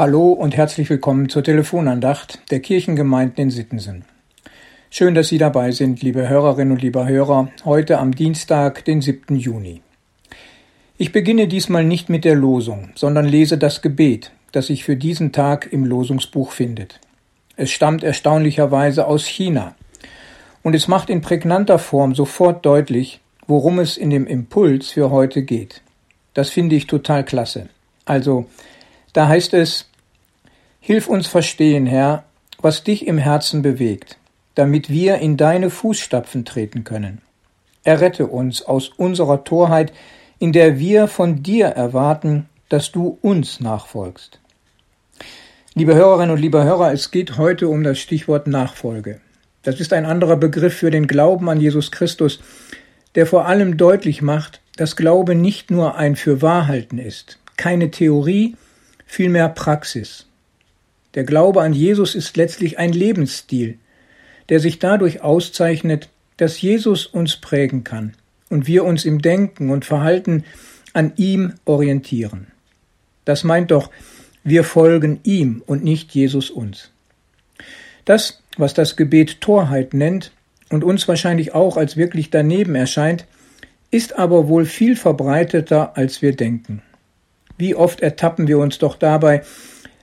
Hallo und herzlich willkommen zur Telefonandacht der Kirchengemeinden in Sittensen. Schön, dass Sie dabei sind, liebe Hörerinnen und lieber Hörer, heute am Dienstag, den 7. Juni. Ich beginne diesmal nicht mit der Losung, sondern lese das Gebet, das sich für diesen Tag im Losungsbuch findet. Es stammt erstaunlicherweise aus China und es macht in prägnanter Form sofort deutlich, worum es in dem Impuls für heute geht. Das finde ich total klasse. Also, da heißt es, Hilf uns verstehen, Herr, was dich im Herzen bewegt, damit wir in deine Fußstapfen treten können. Errette uns aus unserer Torheit, in der wir von dir erwarten, dass du uns nachfolgst. Liebe Hörerinnen und liebe Hörer, es geht heute um das Stichwort Nachfolge. Das ist ein anderer Begriff für den Glauben an Jesus Christus, der vor allem deutlich macht, dass Glaube nicht nur ein Fürwahrhalten ist, keine Theorie, vielmehr Praxis. Der Glaube an Jesus ist letztlich ein Lebensstil, der sich dadurch auszeichnet, dass Jesus uns prägen kann und wir uns im Denken und Verhalten an ihm orientieren. Das meint doch, wir folgen ihm und nicht Jesus uns. Das, was das Gebet Torheit nennt und uns wahrscheinlich auch als wirklich daneben erscheint, ist aber wohl viel verbreiteter, als wir denken. Wie oft ertappen wir uns doch dabei,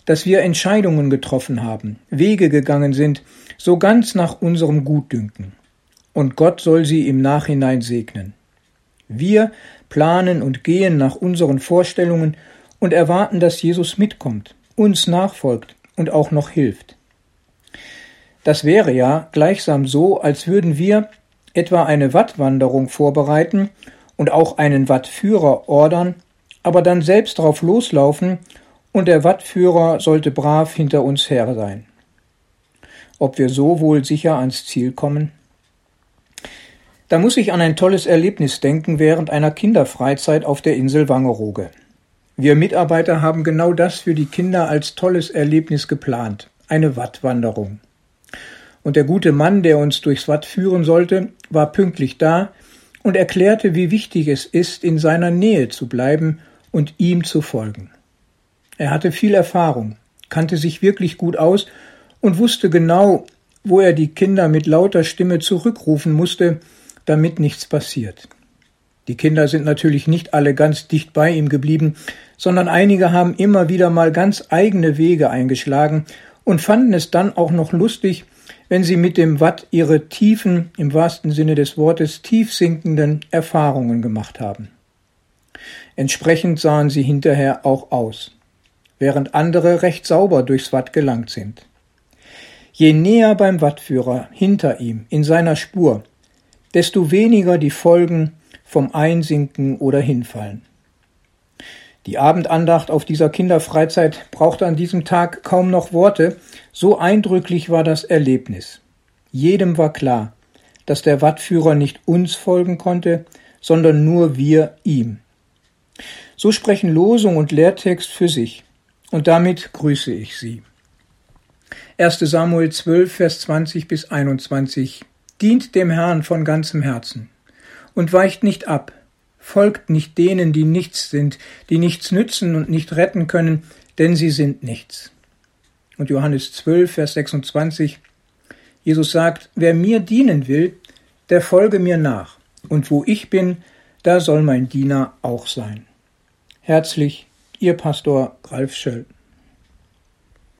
dass wir Entscheidungen getroffen haben, Wege gegangen sind, so ganz nach unserem Gutdünken. Und Gott soll sie im Nachhinein segnen. Wir planen und gehen nach unseren Vorstellungen und erwarten, dass Jesus mitkommt, uns nachfolgt und auch noch hilft. Das wäre ja gleichsam so, als würden wir etwa eine Wattwanderung vorbereiten und auch einen Wattführer ordern, aber dann selbst drauf loslaufen und der Wattführer sollte brav hinter uns her sein. Ob wir so wohl sicher ans Ziel kommen? Da muss ich an ein tolles Erlebnis denken während einer Kinderfreizeit auf der Insel Wangerooge. Wir Mitarbeiter haben genau das für die Kinder als tolles Erlebnis geplant, eine Wattwanderung. Und der gute Mann, der uns durchs Watt führen sollte, war pünktlich da und erklärte, wie wichtig es ist, in seiner Nähe zu bleiben und ihm zu folgen. Er hatte viel Erfahrung, kannte sich wirklich gut aus und wusste genau, wo er die Kinder mit lauter Stimme zurückrufen musste, damit nichts passiert. Die Kinder sind natürlich nicht alle ganz dicht bei ihm geblieben, sondern einige haben immer wieder mal ganz eigene Wege eingeschlagen und fanden es dann auch noch lustig, wenn sie mit dem Watt ihre tiefen, im wahrsten Sinne des Wortes, tief sinkenden Erfahrungen gemacht haben. Entsprechend sahen sie hinterher auch aus während andere recht sauber durchs Watt gelangt sind. Je näher beim Wattführer hinter ihm in seiner Spur, desto weniger die Folgen vom Einsinken oder Hinfallen. Die Abendandacht auf dieser Kinderfreizeit brauchte an diesem Tag kaum noch Worte, so eindrücklich war das Erlebnis. Jedem war klar, dass der Wattführer nicht uns folgen konnte, sondern nur wir ihm. So sprechen Losung und Lehrtext für sich. Und damit grüße ich Sie. 1. Samuel 12, Vers 20 bis 21. Dient dem Herrn von ganzem Herzen und weicht nicht ab, folgt nicht denen, die nichts sind, die nichts nützen und nicht retten können, denn sie sind nichts. Und Johannes 12, Vers 26. Jesus sagt, wer mir dienen will, der folge mir nach, und wo ich bin, da soll mein Diener auch sein. Herzlich Ihr Pastor Ralf Schöll.